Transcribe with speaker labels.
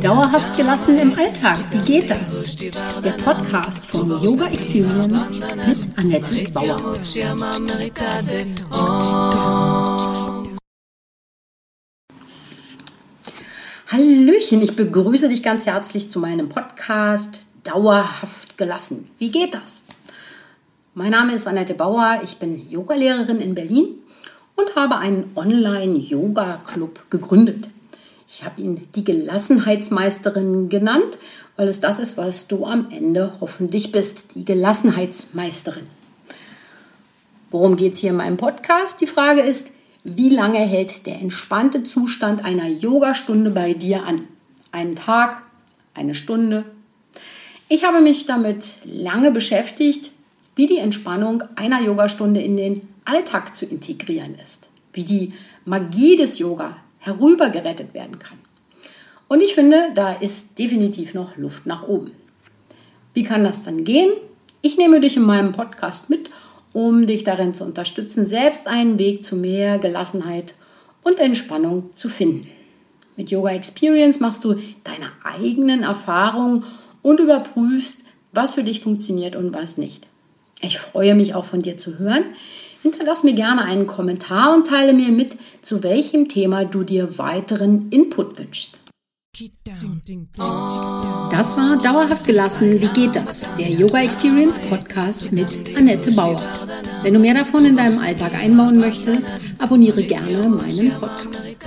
Speaker 1: Dauerhaft gelassen im Alltag, wie geht das? Der Podcast von Yoga Experience mit Annette Bauer. Hallöchen, ich begrüße dich ganz herzlich zu meinem Podcast Dauerhaft gelassen. Wie geht das? Mein Name ist Annette Bauer, ich bin Yogalehrerin in Berlin und habe einen Online-Yoga-Club gegründet. Ich habe ihn die Gelassenheitsmeisterin genannt, weil es das ist, was du am Ende hoffentlich bist, die Gelassenheitsmeisterin. Worum geht es hier in meinem Podcast? Die Frage ist, wie lange hält der entspannte Zustand einer Yogastunde bei dir an? Einen Tag, eine Stunde? Ich habe mich damit lange beschäftigt, wie die Entspannung einer Yogastunde in den Alltag zu integrieren ist, wie die Magie des Yoga herübergerettet werden kann. Und ich finde, da ist definitiv noch Luft nach oben. Wie kann das dann gehen? Ich nehme dich in meinem Podcast mit, um dich darin zu unterstützen, selbst einen Weg zu mehr Gelassenheit und Entspannung zu finden. Mit Yoga Experience machst du deine eigenen Erfahrungen und überprüfst, was für dich funktioniert und was nicht. Ich freue mich auch von dir zu hören. Hinterlass mir gerne einen Kommentar und teile mir mit, zu welchem Thema du dir weiteren Input wünschst. Das war Dauerhaft gelassen. Wie geht das? Der Yoga Experience Podcast mit Annette Bauer. Wenn du mehr davon in deinem Alltag einbauen möchtest, abonniere gerne meinen Podcast.